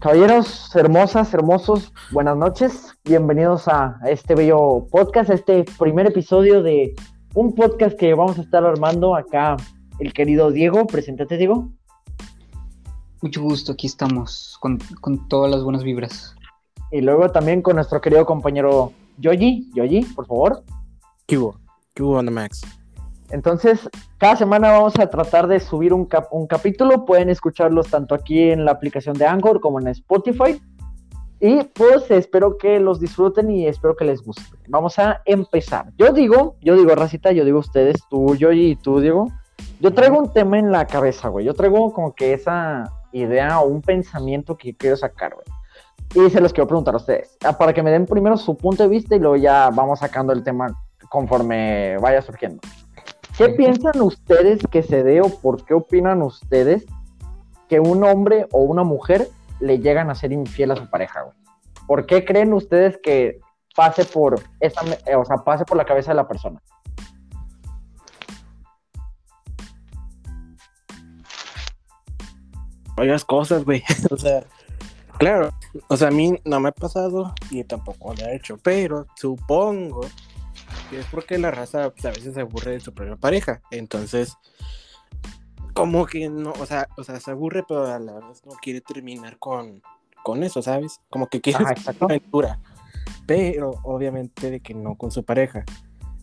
Caballeros, hermosas, hermosos, buenas noches. Bienvenidos a este bello podcast, este primer episodio de un podcast que vamos a estar armando acá el querido Diego. Preséntate, Diego. Mucho gusto, aquí estamos con, todas las buenas vibras. Y luego también con nuestro querido compañero Yoji. Yoji, por favor. ¿Qué hubo? ¿Qué hubo, Max? Entonces, cada semana vamos a tratar de subir un, capítulo. Pueden escucharlos tanto aquí en la aplicación de Anchor como en Spotify. Y pues espero que los disfruten y espero que les guste. Vamos a empezar. Yo digo, yo digo, Racita, yo digo ustedes, tú, yo y tú, Diego. Yo traigo un tema en la cabeza, güey. Yo traigo como que esa idea o un pensamiento que quiero sacar, güey. Y se los quiero preguntar a ustedes. Ah, para que me den primero su punto de vista y luego ya vamos sacando el tema conforme vaya surgiendo. ¿Qué piensan ustedes que se dé o por qué opinan ustedes que un hombre o una mujer le llegan a ser infiel a su pareja, güey? ¿Por qué creen ustedes que pase por esa, eh, o sea, pase por la cabeza de la persona? Varias cosas, güey. o sea, claro, o sea, a mí no me ha pasado y tampoco lo he hecho, pero supongo es porque la raza pues, a veces se aburre de su propia pareja. Entonces, como que no, o sea, o sea, se aburre, pero a la vez no quiere terminar con, con eso, ¿sabes? Como que quiere una aventura. Pero obviamente de que no con su pareja.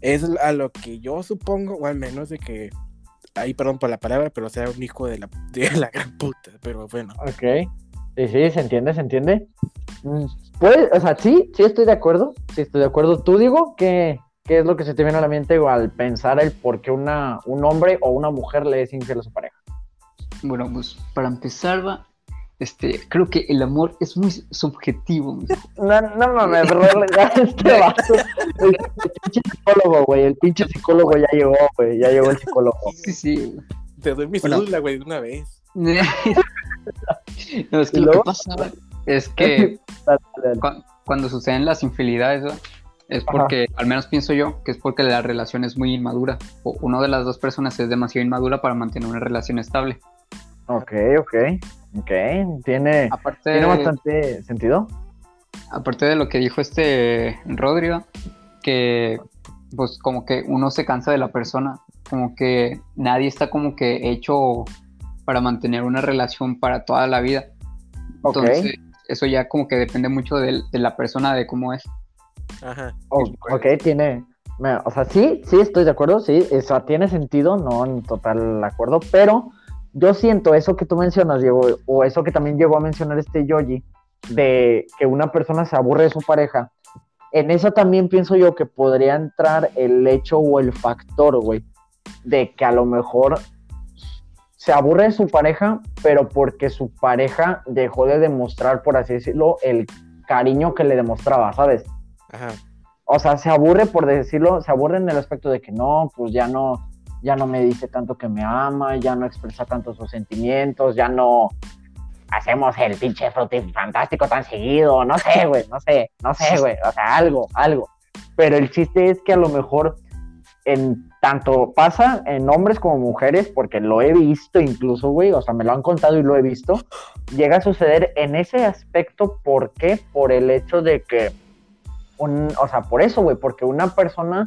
Es a lo que yo supongo, o al menos de que, ahí perdón por la palabra, pero sea un hijo de la, de la gran puta, pero bueno. Ok. Sí, sí, se entiende, se entiende. Pues, o sea, sí, sí estoy de acuerdo. Sí estoy de acuerdo. Tú digo que ¿qué es lo que se te viene a la mente al pensar el por qué una, un hombre o una mujer le es infiel a su pareja? Bueno, pues para empezar, va, este, creo que el amor es muy subjetivo. No, no mames, este vato. El, pinche psicólogo, güey. El pinche psicólogo ya llegó, güey. Ya llegó el psicólogo. Sí, sí. Te doy mi cédula, güey, de una vez. no, es que lo que pasa es que cuando suceden las infidelidades, es porque, al menos pienso yo, que es porque la relación es muy inmadura. O una de las dos personas es demasiado inmadura para mantener una relación estable. Ok, ok. Ok. Tiene, ¿tiene bastante sentido. Aparte de lo que dijo este Rodrigo, que pues como que uno se cansa de la persona, como que nadie está como que hecho para mantener una relación para toda la vida. Entonces, eso ya como que depende mucho de la persona, de cómo es. Ajá. ok, tiene. O sea, sí, sí, estoy de acuerdo, sí, eso tiene sentido, no en total acuerdo, pero yo siento eso que tú mencionas, Diego, o eso que también llegó a mencionar este Yoji, de que una persona se aburre de su pareja. En eso también pienso yo que podría entrar el hecho o el factor, güey, de que a lo mejor se aburre de su pareja, pero porque su pareja dejó de demostrar, por así decirlo, el cariño que le demostraba, ¿sabes? O sea, se aburre por decirlo, se aburre en el aspecto de que no, pues ya no, ya no me dice tanto que me ama, ya no expresa tanto sus sentimientos, ya no hacemos el pinche fantástico tan seguido, no sé, güey, no sé, no sé, güey, o sea, algo, algo. Pero el chiste es que a lo mejor en tanto pasa en hombres como mujeres, porque lo he visto incluso, güey, o sea, me lo han contado y lo he visto, llega a suceder en ese aspecto, ¿por qué? Por el hecho de que o sea, por eso, güey, porque una persona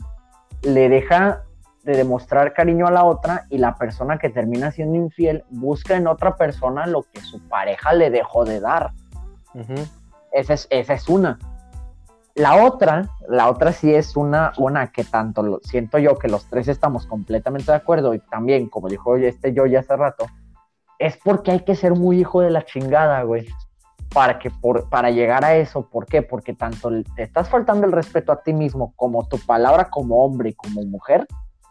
le deja de demostrar cariño a la otra y la persona que termina siendo infiel busca en otra persona lo que su pareja le dejó de dar. esa, es, esa es una. La otra, la otra sí es una, una que tanto lo, siento yo que los tres estamos completamente de acuerdo y también, como dijo este yo ya hace rato, es porque hay que ser muy hijo de la chingada, güey para, que por, para llegar a eso. ¿Por qué? Porque tanto te estás faltando el respeto a ti mismo como tu palabra como hombre y como mujer,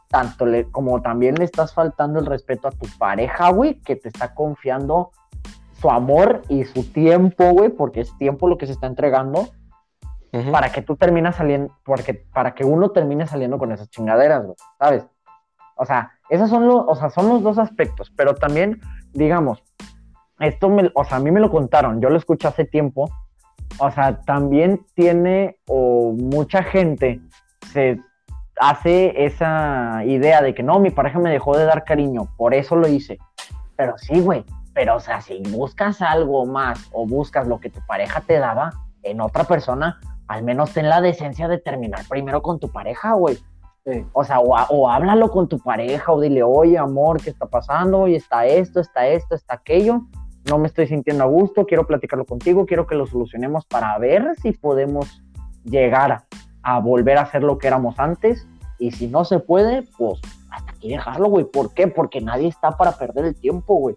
tanto le, como también le estás faltando el respeto a tu pareja, güey, que te está confiando su amor y su tiempo, güey, porque es tiempo lo que se está entregando, para que tú terminas saliendo, porque, para que uno termine saliendo con esas chingaderas, güey, ¿sabes? O sea, esos son los, o sea, son los dos aspectos, pero también, digamos, esto, me, o sea, a mí me lo contaron, yo lo escuché hace tiempo, o sea, también tiene o mucha gente se hace esa idea de que no, mi pareja me dejó de dar cariño, por eso lo hice. Pero sí, güey, pero o sea, si buscas algo más o buscas lo que tu pareja te daba en otra persona, al menos ten la decencia de terminar primero con tu pareja, güey. O sea, o, háblalo con tu pareja o dile, oye, amor, ¿qué está pasando? Oye, está esto, está esto, está aquello. No me estoy sintiendo a gusto, quiero platicarlo contigo, quiero que lo solucionemos para ver si podemos llegar a volver a ser lo que éramos antes. Y si no se puede, pues hasta aquí dejarlo, güey. ¿Por qué? Porque nadie está para perder el tiempo, güey.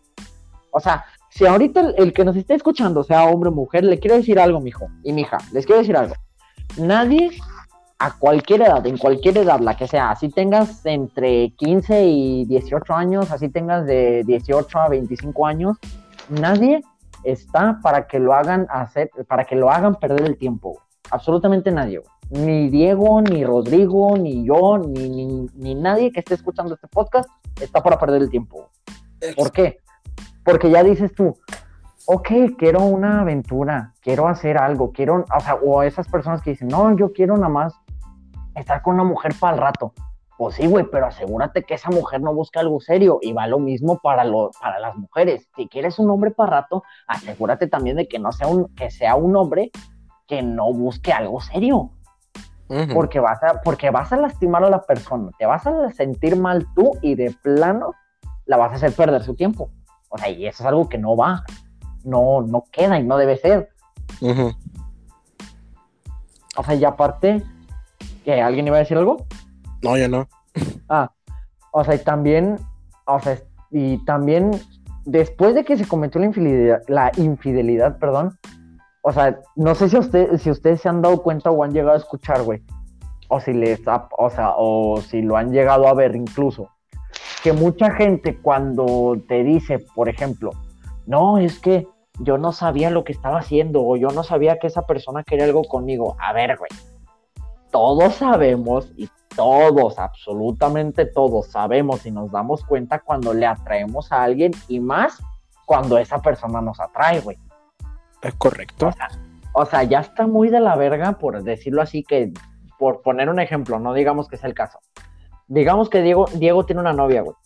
O sea, si ahorita el, que nos esté escuchando, sea hombre o mujer, le quiero decir algo, mijo y mija, les quiero decir algo. Nadie a cualquier edad, en cualquier edad, la que sea, así tengas entre 15 y 18 años, así tengas de 18 a 25 años, nadie está para que lo hagan hacer, para que lo hagan perder el tiempo. Absolutamente nadie. Ni Diego, ni Rodrigo, ni yo, ni, ni, nadie que esté escuchando este podcast está para perder el tiempo. ¿Por qué? Porque ya dices tú, ok, quiero una aventura, quiero hacer algo, quiero, o sea, o esas personas que dicen, no, yo quiero nada más estar con una mujer para el rato. Pues sí, güey, pero asegúrate que esa mujer no busca algo serio y va lo mismo para, lo, para las mujeres. Si quieres un hombre para rato, asegúrate también de que no sea un, que sea un hombre que no busque algo serio. porque, vas a, porque vas a lastimar a la persona, te vas a sentir mal tú y de plano la vas a hacer perder su tiempo. O sea, y eso es algo que no va, no, no queda y no debe ser. O sea, y aparte, ¿Que alguien iba a decir algo? No, ya no. Ah, o sea, y también, o sea, y también después de que se cometió la infidelidad, la infidelidad, perdón, o sea, no sé si, usted, si ustedes se han dado cuenta o han llegado a escuchar, güey, o si les, o sea, o si lo han llegado a ver incluso, que mucha gente cuando te dice, por ejemplo, no, es que yo no sabía lo que estaba haciendo o yo no sabía que esa persona quería algo conmigo. A ver, güey, todos sabemos y todos, absolutamente todos sabemos y nos damos cuenta cuando le atraemos a alguien y más cuando esa persona nos atrae, güey. Es correcto. O sea, ya está muy de la verga, por decirlo así, que por poner un ejemplo, no digamos que es el caso. Digamos que Diego, Diego tiene una novia, güey.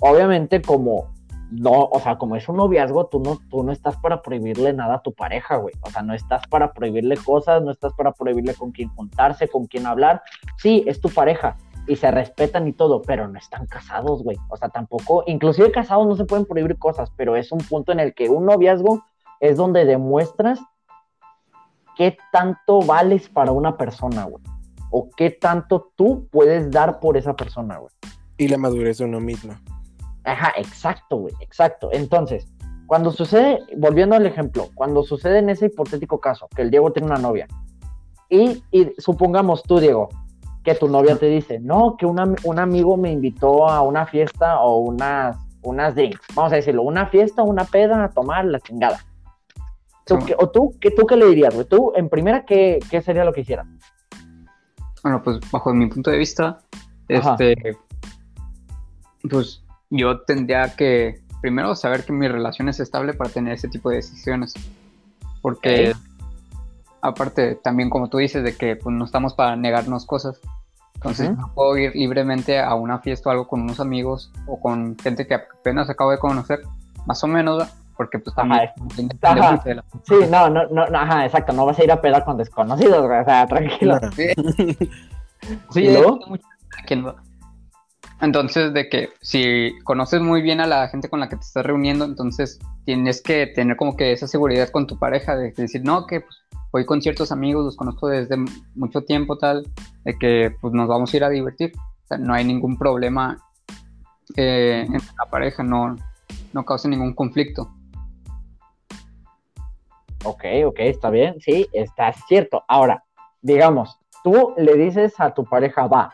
Obviamente, como no, o sea, como es un noviazgo, tú no, tú no estás para prohibirle nada a tu pareja, güey. O sea, no estás para prohibirle cosas, no estás para prohibirle con quién juntarse, con quién hablar. Sí, es tu pareja y se respetan y todo, pero no están casados, güey. O sea, tampoco, inclusive casados no se pueden prohibir cosas, pero es un punto en el que un noviazgo es donde demuestras qué tanto vales para una persona, güey. O qué tanto tú puedes dar por esa persona, güey. Y la madurez de uno mismo. Ajá, exacto, güey, exacto. Entonces, cuando sucede, volviendo al ejemplo, cuando sucede en ese hipotético caso, que el Diego tiene una novia, y, supongamos tú, Diego, que tu novia te dice, no, que un amigo me invitó a una fiesta o unas, unas drinks, vamos a decirlo, una fiesta, una peda, a tomar la chingada. ¿O tú, ¿qué, tú qué le dirías, güey? Tú, en primera, ¿qué, ¿qué, sería lo que hicieras? Bueno, pues bajo mi punto de vista, este, pues yo tendría que primero saber que mi relación es estable para tener ese tipo de decisiones. Porque aparte también como tú dices de que pues, no estamos para negarnos cosas. Entonces no puedo ir libremente a una fiesta o algo con unos amigos o con gente que apenas acabo de conocer, más o menos, porque pues también Sí, no, no, no, ajá, exacto, no vas a ir a pedar con desconocidos, o sea, tranquilo. sí, ¿quién va? Entonces, de que si conoces muy bien a la gente con la que te estás reuniendo, entonces tienes que tener como que esa seguridad con tu pareja, de decir, no, que pues, voy con ciertos amigos, los conozco desde mucho tiempo, tal, de que pues nos vamos a ir a divertir. O sea, no hay ningún problema eh, en la pareja, no, no causa ningún conflicto. Ok, ok, está bien, sí, está cierto. Ahora, digamos, tú le dices a tu pareja, va,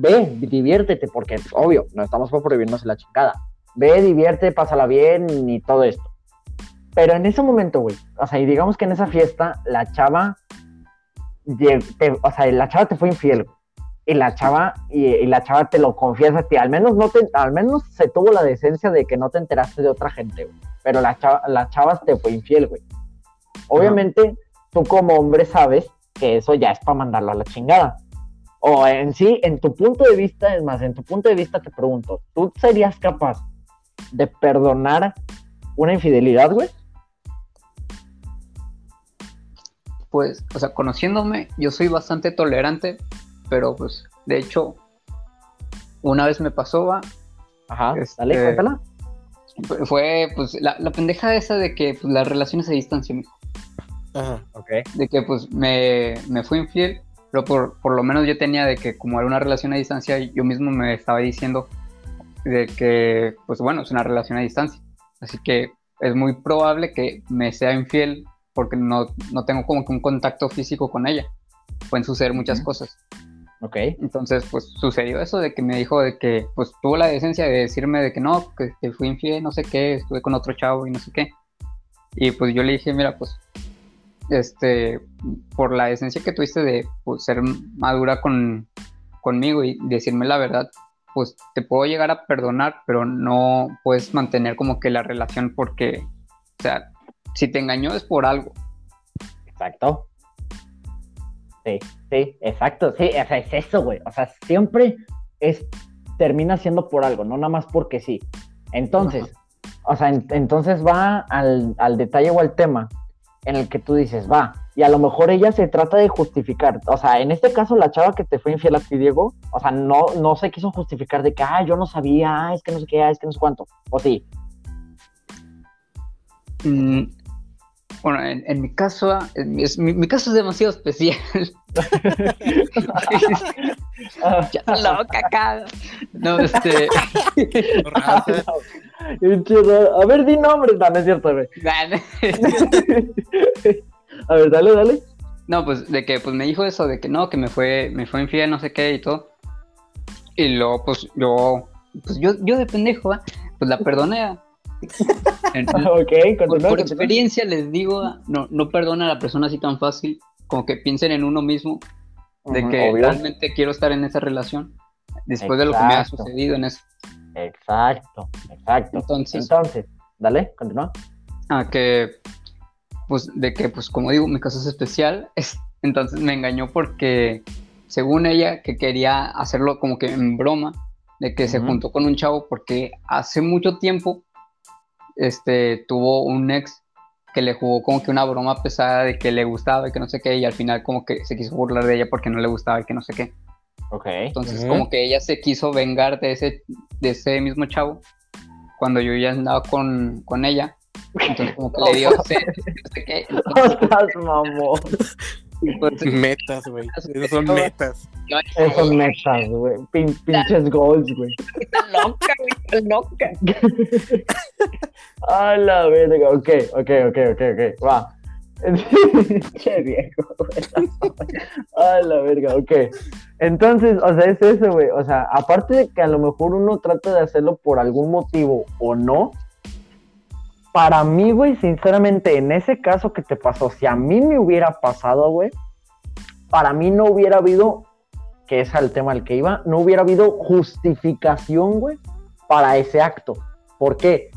ve, diviértete, porque obvio, no estamos por prohibirnos la chingada. Ve, divierte, pásala bien y todo esto. Pero en ese momento, güey, o sea, y digamos que en esa fiesta la chava, o sea, la chava te fue infiel, y la chava, y, la chava te lo confiesa a ti, al menos no te, al menos se tuvo la decencia de que no te enteraste de otra gente, güey. Pero la chava, la chava te fue infiel, güey. Obviamente, tú como hombre sabes que eso ya es para mandarlo a la chingada o en sí, en tu punto de vista, es más, en tu punto de vista te pregunto, ¿tú serías capaz de perdonar una infidelidad, güey? Pues, o sea, conociéndome, yo soy bastante tolerante, pero pues, de hecho, una vez me pasó, va. Ajá, Este, dale, cuéntala. Fue, pues, la, la pendeja esa de que pues, las relaciones a distancia, mijo. Ajá. Ok. de que pues me, me fui infiel, pero por, por lo menos yo tenía de que como era una relación a distancia, yo mismo me estaba diciendo de que, pues bueno, es una relación a distancia. Así que es muy probable que me sea infiel porque no, no tengo como que un contacto físico con ella. Pueden suceder muchas Ujú. cosas. Ok. Entonces, pues sucedió eso de que me dijo de que, pues tuvo la decencia de decirme de que no, que, que fui infiel, no sé qué, estuve con otro chavo y no sé qué. Y pues yo le dije, mira, pues, este, por la decencia que tuviste de pues, ser madura con, conmigo y decirme la verdad, pues te puedo llegar a perdonar, pero no puedes mantener como que la relación porque, o sea, si te engañó es por algo. Exacto. Sí, sí, exacto. Sí, o sea, es eso, güey. O sea, siempre es, termina siendo por algo, no nada más porque sí. Entonces, o sea, en- entonces va al, al detalle o al tema en el que tú dices, va, y a lo mejor ella se trata de justificar. O sea, en este caso, la chava que te fue infiel a ti, Diego, o sea, no, no se quiso justificar de que, ah, yo no sabía, ah, es que no sé qué, ah, es que no sé cuánto. O sí. Mm, bueno, en, en mi caso, ah, en mi, es- mi- mi caso es demasiado especial. ya loca acá. No, este. A ver, di nombres, no, no es cierto, güey. A ver, dale, dale. No, pues de que pues me dijo eso, de que no, que me fue, me fue infiel, no sé qué y todo. Y luego, pues yo, pues yo, yo de pendejo, pues la perdoné. ¿va? En- Ok, por, continúa. por experiencia les digo, no, no perdona a la persona así tan fácil, como que piensen en uno mismo, de que obvio. realmente quiero estar en esa relación, después de lo que me ha sucedido en eso. Exacto, exacto. Entonces, Entonces, dale, continúa. a que pues de que pues como digo mi caso es especial es, entonces me engañó porque según ella que quería hacerlo como que en broma de que se juntó con un chavo porque hace mucho tiempo este tuvo un ex que le jugó como que una broma pesada de que le gustaba y que no sé qué y al final como que se quiso burlar de ella porque no le gustaba y que no sé qué Ok. entonces como que ella se quiso vengar de ese de ese mismo chavo cuando yo ya andaba con, con ella entonces como que le dio sed, entonces, metas, güey. Esos son metas. Esos metas, güey. Pin- pinches goals, güey. Está loca, güey, está loca. A la verga. Ok, ok, ok, ok, ok. Va. Che viejo. A la verga, ok. Entonces, o sea, es eso, güey. O sea, aparte de que a lo mejor uno trata de hacerlo por algún motivo o no, para mí, güey, sinceramente, en ese caso que te pasó, si a mí me hubiera pasado, güey, para mí no hubiera habido, que es al tema al que iba, no hubiera habido justificación, güey, para ese acto. ¿Por qué?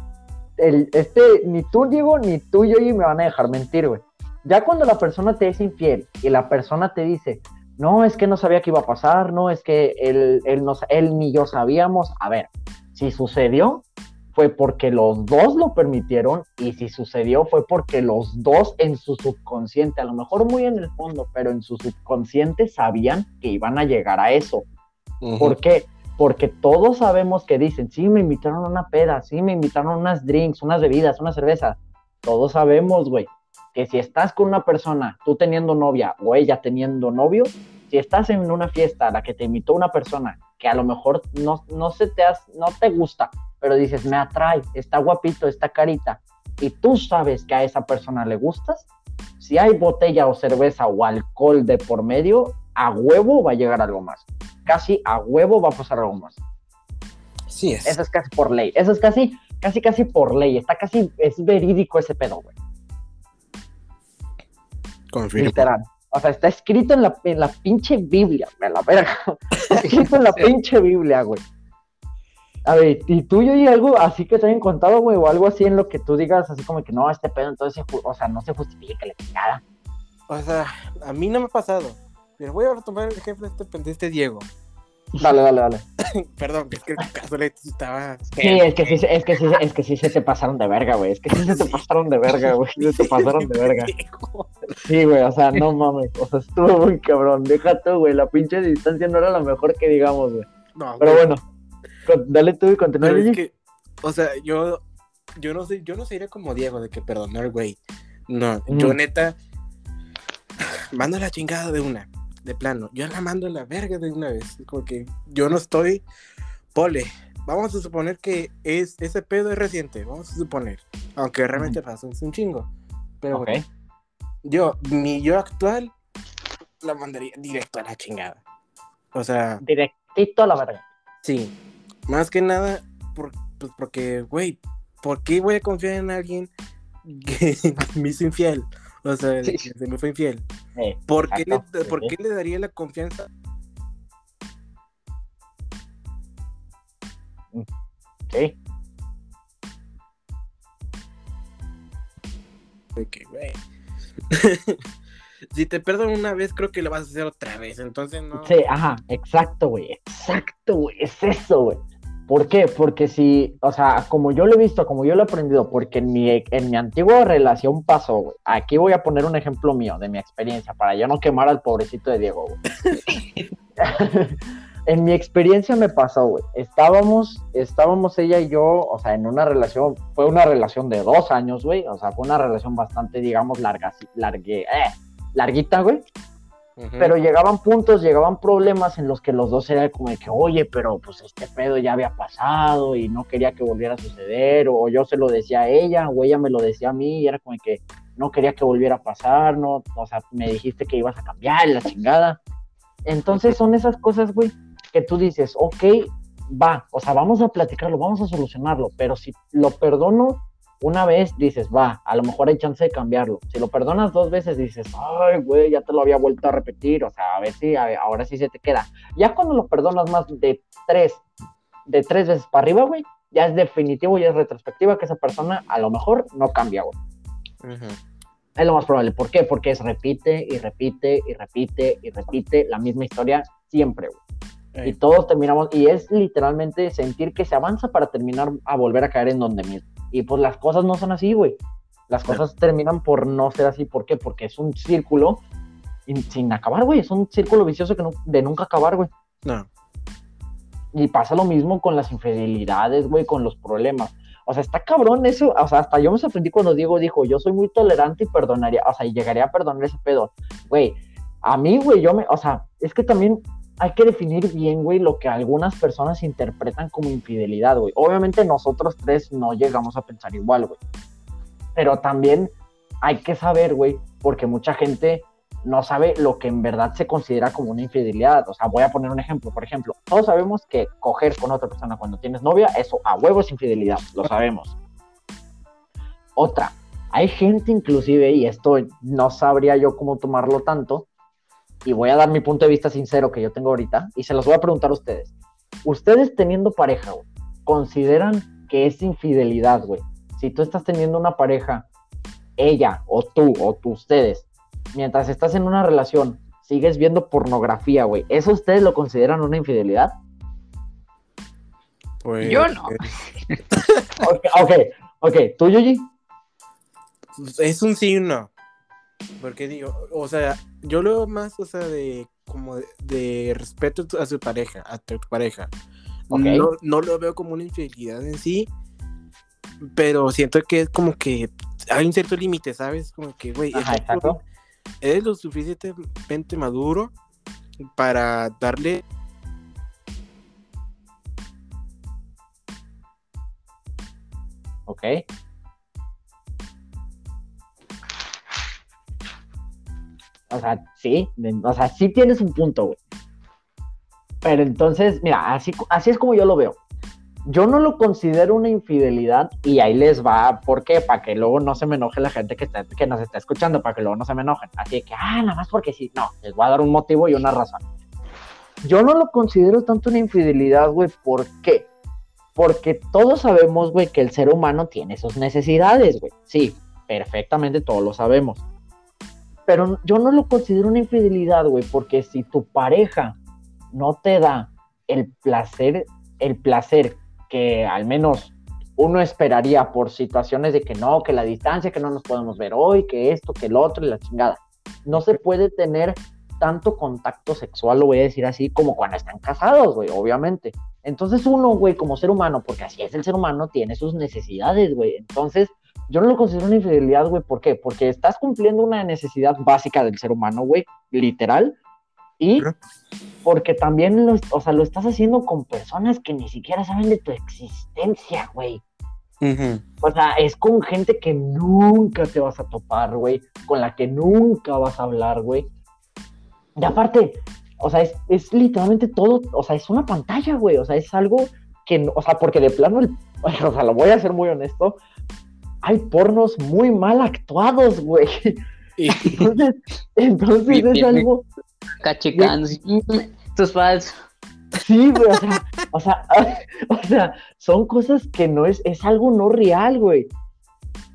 El, este, ni tú, Diego, ni tú, yo, y me van a dejar mentir, güey. Ya cuando la persona te es infiel y la persona te dice, no, es que no sabía que iba a pasar, no, es que él, él, no, él ni yo sabíamos, a ver, si sucedió, fue porque los dos lo permitieron y si sucedió fue porque los dos en su subconsciente, a lo mejor muy en el fondo, pero en su subconsciente sabían que iban a llegar a eso. ¿Por qué? Porque todos sabemos que dicen, sí, me invitaron a una peda, sí, me invitaron a unas drinks, unas bebidas, una cerveza. Todos sabemos, güey, que si estás con una persona, tú teniendo novia o ella teniendo novio, si estás en una fiesta a la que te invitó una persona que a lo mejor no, no se te has, no te gusta, pero dices, me atrae, está guapito, está carita, y tú sabes que a esa persona le gustas, si hay botella o cerveza o alcohol de por medio, a huevo va a llegar algo más. Casi a huevo va a pasar algo más. Sí es. Eso es casi por ley. Eso es casi, casi, casi por ley. Está casi, es verídico ese pedo, güey. Confirmo. Literal. O sea, está escrito en la, en la pinche Biblia, me la verga. Está escrito en la Sí. pinche Biblia, güey. A ver, ¿y tú y algo así que te hayan contado, güey? O algo así en lo que tú digas, así como que no, este pedo, entonces, o sea, no se justifica la chingada. O sea, a mí no me ha pasado. Pero voy a retomar el ejemplo de este, de este Diego. Dale, dale, dale. Perdón, es que le estaba. Sí, es que sí, es que sí, es que sí se te pasaron de verga, güey. Es que sí se te pasaron de verga, güey. Se te pasaron de verga. Sí, güey, o sea, no mames. O sea, estuvo muy cabrón. Deja tú, güey. La pinche distancia no era la mejor que digamos, güey. No, Pero bueno, dale tú y continúa. Es que, o sea, yo, yo no sé, yo no sería como Diego de que perdonar, güey. No, yo neta mando la chingada de una de plano. Yo la mando a la verga de una vez. Como que yo no estoy. Pole. Vamos a suponer que es, ese pedo es reciente. Vamos a suponer. Aunque realmente pasó un chingo. Pero bueno. Yo, mi yo actual, la mandaría directo a la chingada. O sea. Directito a la verga. Sí. Más que nada, por, pues porque, güey, ¿por qué voy a confiar en alguien que me hizo infiel? O sea, se me fue infiel. ¿Por, qué le, ¿Por qué le daría la confianza? Sí. Ok, güey. si te perdono una vez, creo que lo vas a hacer otra vez. Entonces no. Sí, ajá, exacto, güey. Exacto, güey. Es eso, güey. ¿Por qué? Porque si, o sea, como yo lo he visto, como yo lo he aprendido, porque en mi, en mi antigua relación pasó, güey. Aquí voy a poner un ejemplo mío de mi experiencia para yo no quemar al pobrecito de Diego, güey. en mi experiencia me pasó, güey. Estábamos, estábamos ella y yo, o sea, en una relación, fue una relación de dos años, güey. O sea, fue una relación bastante, digamos, larga, largue, eh, larguita, güey. Pero llegaban puntos, llegaban problemas en los que los dos eran como de que, oye, pero pues este pedo ya había pasado y no quería que volviera a suceder, o yo se lo decía a ella, o ella me lo decía a mí, y era como de que no quería que volviera a pasar, no, o sea, me dijiste que ibas a cambiar la chingada. Entonces son esas cosas, güey, que tú dices, ok, va, o sea, vamos a platicarlo, vamos a solucionarlo, pero si lo perdono, una vez dices, va, a lo mejor hay chance de cambiarlo. Si lo perdonas dos veces, dices, ay, güey, ya te lo había vuelto a repetir, o sea, a ver si ahora sí se te queda. Ya cuando lo perdonas más de tres, de tres veces para arriba, güey, ya es definitivo, ya es retrospectiva que esa persona a lo mejor no cambia, güey. Es lo más probable. ¿Por qué? Porque es repite y repite y repite y repite la misma historia siempre, güey. Y todos terminamos, y es literalmente sentir que se avanza para terminar a volver a caer en donde mismo. Y pues las cosas no son así, güey. Las cosas terminan por no ser así. ¿Por qué? Porque es un círculo sin acabar, güey. Es un círculo vicioso que no, de nunca acabar, güey. No. Y pasa lo mismo con las infidelidades, güey, con los problemas. O sea, está cabrón eso. O sea, hasta yo me sorprendí cuando Diego dijo, yo soy muy tolerante y perdonaría, o sea, y llegaría a perdonar ese pedo. Güey, a mí, güey, yo me, o sea, es que también hay que definir bien, güey, lo que algunas personas interpretan como infidelidad, güey. Obviamente nosotros tres no llegamos a pensar igual, güey. Pero también hay que saber, güey, porque mucha gente no sabe lo que en verdad se considera como una infidelidad. O sea, voy a poner un ejemplo. Por ejemplo, todos sabemos que coger con otra persona cuando tienes novia, eso a huevo es infidelidad, lo sabemos. Otra, hay gente inclusive, y esto no sabría yo cómo tomarlo tanto, y voy a dar mi punto de vista sincero que yo tengo ahorita, y se los voy a preguntar a ustedes. Ustedes teniendo pareja, güey, ¿consideran que es infidelidad, güey? Si tú estás teniendo una pareja, ella o tú o tú, ustedes, mientras estás en una relación, sigues viendo pornografía, güey, ¿eso ustedes lo consideran una infidelidad? Pues... Yo no. ok, ok, ok, ¿tú, Yuji? Es un sí no. Porque digo, o sea, yo lo más, o sea, de como de, respeto a su pareja, a tu pareja. No, no lo veo como una infidelidad en sí, pero siento que es como que hay un cierto límite, ¿sabes? Como que, güey, eres lo suficientemente maduro para darle Ok. O sea, sí, o sea, sí tienes un punto, güey. Pero entonces, mira, así, así es como yo lo veo. Yo no lo considero una infidelidad y ahí les va, ¿por qué? Para que luego no se me enoje la gente que, está, que nos está escuchando, para que luego no se me enojen. Así que, ah, nada más porque sí. No, les voy a dar un motivo y una razón. Yo no lo considero tanto una infidelidad, güey. ¿Por qué? Porque todos sabemos, güey, que el ser humano tiene sus necesidades, güey. Sí, perfectamente todos lo sabemos. Pero yo no lo considero una infidelidad, güey, porque si tu pareja no te da el placer, el placer que al menos uno esperaría por situaciones de que no, que la distancia, que no nos podemos ver hoy, que esto, que el otro y la chingada. No se puede tener tanto contacto sexual, lo voy a decir así, como cuando están casados, güey, obviamente. Entonces uno, güey, como ser humano, porque así es el ser humano, tiene sus necesidades, güey. Entonces, yo no lo considero una infidelidad, güey. ¿Por qué? Porque estás cumpliendo una necesidad básica del ser humano, güey, literal. Y porque también lo, o sea, lo estás haciendo con personas que ni siquiera saben de tu existencia, güey. O sea, es con gente que nunca te vas a topar, güey. Con la que nunca vas a hablar, güey. Y aparte, o sea, es, es, literalmente todo, o sea, es una pantalla, güey. O sea, es algo que, o sea, porque de plano, el, o sea, lo voy a ser muy honesto, hay pornos muy mal actuados, güey. Entonces, entonces es algo. Cachecando, esto es falso. Sí, güey, o sea, o sea, o sea, son cosas que no es, es algo no real, güey.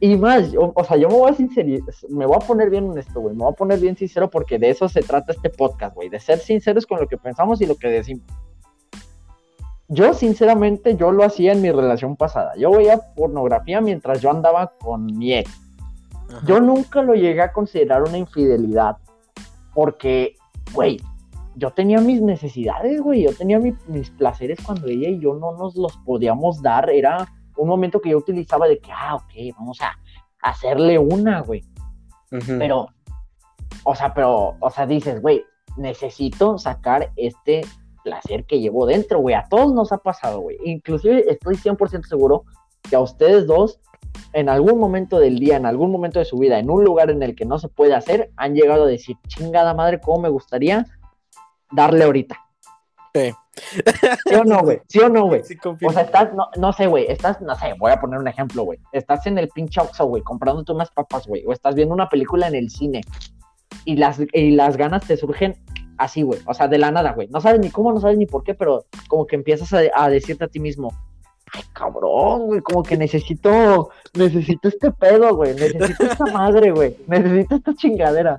Y más, o, sea, yo me voy a sincerir, me voy a poner bien honesto, güey, me voy a poner bien sincero porque de eso se trata este podcast, güey, de ser sinceros con lo que pensamos y lo que decimos. Yo, sinceramente, yo lo hacía en mi relación pasada. Yo veía pornografía mientras yo andaba con mi ex. Yo nunca lo llegué a considerar una infidelidad porque, güey, yo tenía mis necesidades, güey, yo tenía mis placeres cuando ella y yo no nos los podíamos dar. Era un momento que yo utilizaba de que, ah, ok, vamos a hacerle una, güey. Pero, o sea, pero, o sea, dices, güey, necesito sacar este placer que llevo dentro, güey. A todos nos ha pasado, güey. Inclusive estoy 100% seguro que a ustedes dos, en algún momento del día, en algún momento de su vida, en un lugar en el que no se puede hacer, han llegado a decir, chingada madre, cómo me gustaría darle ahorita. Sí. ¿Sí o no, güey? ¿Sí o no, güey? o sea, estás, no, no sé, güey, estás, no sé, voy a poner un ejemplo, güey. Estás en el pinche Oxxo, güey, comprándote unas papas, güey, o estás viendo una película en el cine y las, y las ganas te surgen así, güey. O sea, de la nada, güey. No sabes ni cómo, no sabes ni por qué, pero como que empiezas a, decirte a ti mismo, ay, cabrón, güey, como que necesito, necesito este pedo, güey. Necesito esta madre, güey. Necesito esta chingadera.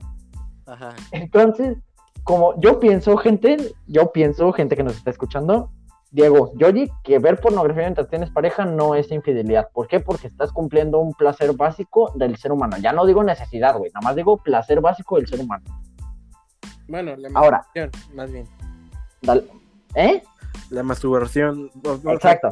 Ajá. Entonces, como yo pienso, gente, yo pienso, gente que nos está escuchando, Diego, Yogi, que ver pornografía mientras tienes pareja no es infidelidad. ¿Por qué? Porque estás cumpliendo un placer básico del ser humano. Ya no digo necesidad, güey, nada más digo placer básico del ser humano. Bueno, la Ahora, más bien. ¿Eh? La masturbación. Exacto.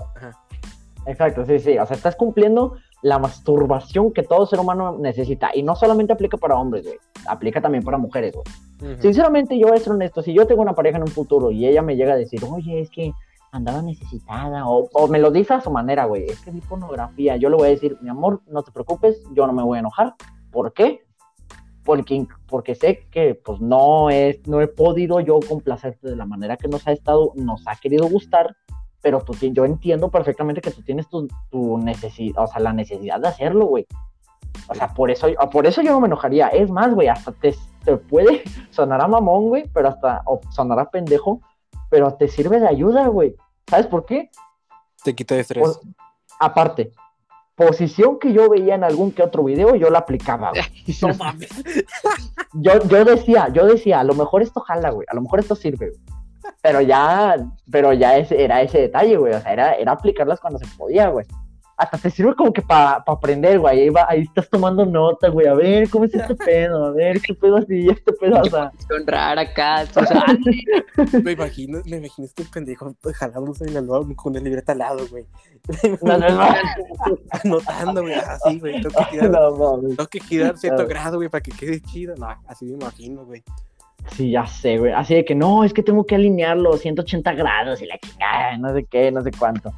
Exacto, sí, sí. O sea, estás cumpliendo la masturbación que todo ser humano necesita. Y no solamente aplica para hombres, güey. Aplica también para mujeres, güey. Sinceramente, yo voy a ser honesto. Si yo tengo una pareja en un futuro y ella me llega a decir, oye, es que andaba necesitada, o, o me lo dice a su manera, güey, es que vi pornografía, yo le voy a decir, mi amor, no te preocupes, yo no me voy a enojar. ¿Por qué? Porque, porque sé que pues no, es, no he podido yo complacerte de la manera que nos ha estado, nos ha querido gustar, pero tú, yo entiendo perfectamente que tú tienes tu, tu necesidad, o sea, la necesidad de hacerlo, güey. O sea, por eso, por eso yo no me enojaría. Es más, güey, hasta te, te puede, sonará mamón, güey, pero hasta, o sonará pendejo, pero te sirve de ayuda, güey. ¿Sabes por qué? Te quita estrés. aparte, posición que yo veía en algún que otro video, yo la aplicaba, No mames. Yo, yo decía, yo decía, a lo mejor esto jala, güey, a lo mejor esto sirve, Pero ya, pero ya ese, era ese detalle, güey, o sea, era, era aplicarlas cuando se podía, güey hasta te sirve como que para pa aprender, güey. Ahí, va, ahí estás tomando nota, güey. A ver, ¿cómo es este pedo? A ver, este pedo así, este pedo así. Son rara acá. me imagino, me imagino este pendejo jalándose en el lado con una libreta al lado, güey. No, no, no. Anotando, güey, así, güey. Tengo que girar, no, tengo que girar cierto grado, güey, para que quede chido. No, así me imagino, güey. Sí, ya sé, güey. Así de que no, es que tengo que alinearlo 180 grados y la chingada, no sé qué, no sé cuánto.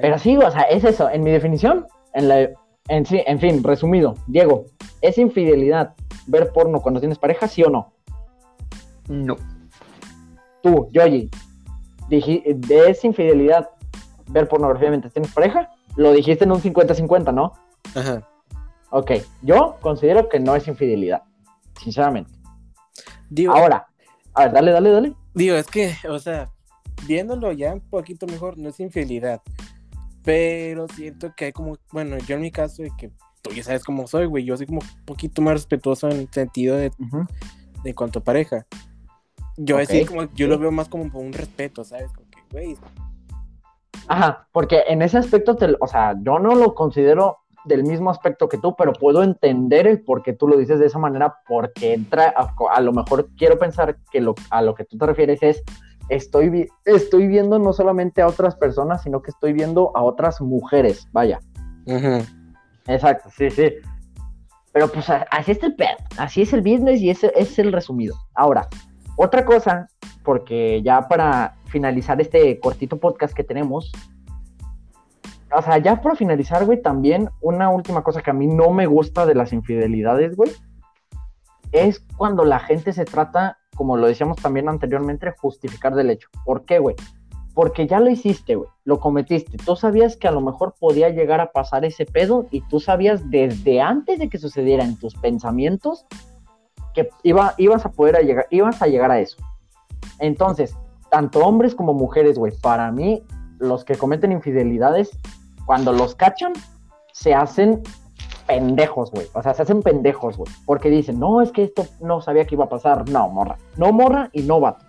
Pero sí, o sea, es eso. En mi definición, en, la, en, sí, en fin, resumido, Diego, ¿es infidelidad ver porno cuando tienes pareja, sí o no? No. Tú, Yoyi, ¿es infidelidad ver pornografía mientras tienes pareja? Lo dijiste en un 50-50, ¿no? Ajá. Ok, yo considero que no es infidelidad, sinceramente. Ahora, a ver, dale, dale, dale. Digo, es que, o sea, viéndolo ya un poquito mejor, no es infidelidad. Pero siento que hay como, bueno, yo en mi caso, de que tú ya sabes cómo soy, güey, yo soy como un poquito más respetuoso en el sentido de, de cuanto a pareja. Yo así como, yo lo veo más como un respeto, ¿sabes? Como que, güey. Ajá, porque en ese aspecto, te, o sea, yo no lo considero del mismo aspecto que tú, pero puedo entender el por qué tú lo dices de esa manera, porque entra, a, lo mejor quiero pensar que lo, a lo que tú te refieres es, estoy, estoy viendo no solamente a otras personas, sino que estoy viendo a otras mujeres, vaya. Exacto, sí, sí. Pero pues así es el pedo, así es el business y ese es el resumido. Ahora, otra cosa, porque ya para finalizar este cortito podcast que tenemos, o sea, ya para finalizar, güey, también una última cosa que a mí no me gusta de las infidelidades, güey, es cuando la gente se trata, como lo decíamos también anteriormente, justificar del hecho. ¿Por qué, güey? Porque ya lo hiciste, güey, lo cometiste. Tú sabías que a lo mejor podía llegar a pasar ese pedo y tú sabías desde antes de que sucediera en tus pensamientos que iba, ibas a poder llegar, ibas a llegar a eso. Entonces, tanto hombres como mujeres, güey, para mí, los que cometen infidelidades cuando los cachan, se hacen pendejos, güey. O sea, se hacen pendejos, güey. Porque dicen, no, es que esto no sabía que iba a pasar. No, morra. No morra y no vato.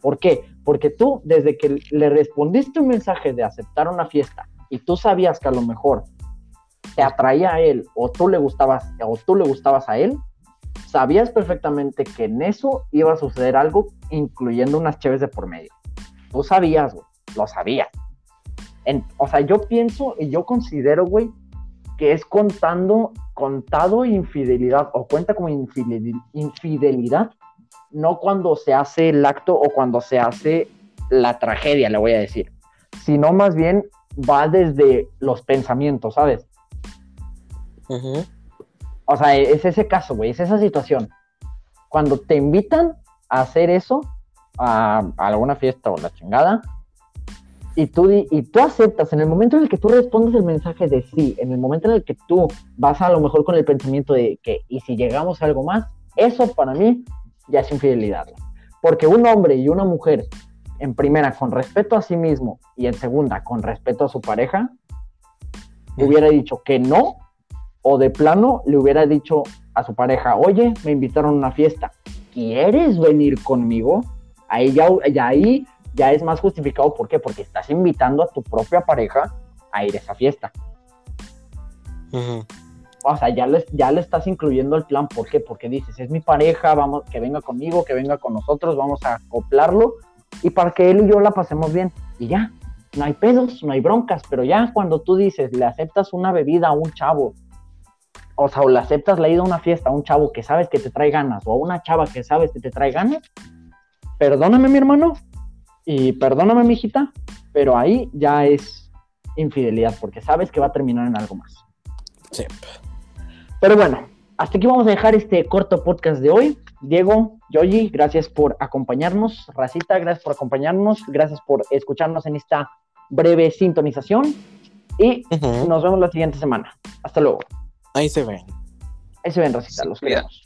¿Por qué? Porque tú, desde que le respondiste un mensaje de aceptar una fiesta y tú sabías que a lo mejor te atraía a él o tú le gustabas o tú le gustabas a él, sabías perfectamente que en eso iba a suceder algo, incluyendo unas cheves de por medio. Tú sabías, güey. Lo sabías o sea, yo pienso y yo considero, güey, que es contando, contado infidelidad o cuenta como infidelidad, no cuando se hace el acto o cuando se hace la tragedia, le voy a decir, sino más bien va desde los pensamientos, ¿sabes? O sea, es ese caso, güey, es esa situación. Cuando te invitan a hacer eso, a, a alguna fiesta o la chingada, y tú, y tú aceptas, en el momento en el que tú respondes el mensaje de sí, en el momento en el que tú vas a lo mejor con el pensamiento de que, y si llegamos a algo más, eso para mí ya es infidelidad. Porque un hombre y una mujer, en primera, con respeto a sí mismo, y en segunda, con respeto a su pareja, hubiera dicho que no, o de plano le hubiera dicho a su pareja, oye, me invitaron a una fiesta, ¿quieres venir conmigo? Ahí ya, ya ahí ya es más justificado. ¿Por qué? Porque estás invitando a tu propia pareja a ir a esa fiesta. O sea, ya le, ya le estás incluyendo el plan. ¿Por qué? Porque dices, es mi pareja, vamos, que venga conmigo, que venga con nosotros, vamos a acoplarlo y para que él y yo la pasemos bien. Y ya, no hay pedos, no hay broncas, pero ya cuando tú dices, le aceptas una bebida a un chavo, o sea, o le aceptas la ida a una fiesta a un chavo que sabes que te trae ganas, o a una chava que sabes que te trae ganas, perdóname mi hermano, y perdóname, mijita, pero ahí ya es infidelidad, porque sabes que va a terminar en algo más. Sí. Pero bueno, hasta aquí vamos a dejar este corto podcast de hoy. Diego, Yogi, gracias por acompañarnos. Racita, gracias por acompañarnos. Gracias por escucharnos en esta breve sintonización. Y nos vemos la siguiente semana. Hasta luego. Ahí se ven. Ahí se ven, Racita. Los queremos.